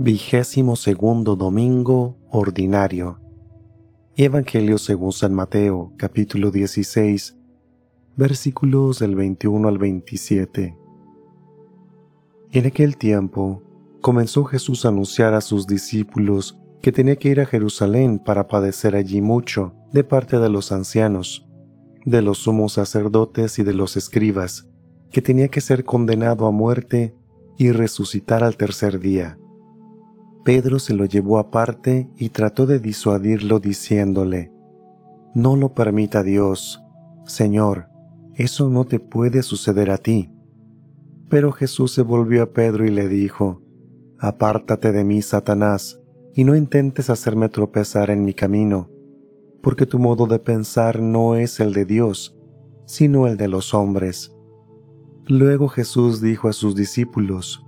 Vigésimo segundo domingo ordinario. Evangelio según San Mateo, capítulo 16, versículos del 21 al 27. En aquel tiempo comenzó Jesús a anunciar a sus discípulos que tenía que ir a Jerusalén para padecer allí mucho de parte de los ancianos, de los sumos sacerdotes y de los escribas, que tenía que ser condenado a muerte y resucitar al tercer día. Pedro se lo llevó aparte y trató de disuadirlo diciéndole, No lo permita Dios, Señor, eso no te puede suceder a ti. Pero Jesús se volvió a Pedro y le dijo, Apártate de mí, Satanás, y no intentes hacerme tropezar en mi camino, porque tu modo de pensar no es el de Dios, sino el de los hombres. Luego Jesús dijo a sus discípulos,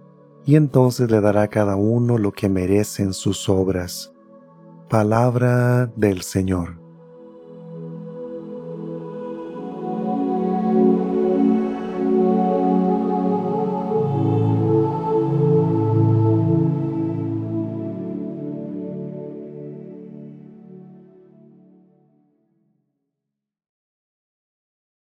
y entonces le dará a cada uno lo que merecen sus obras. Palabra del Señor.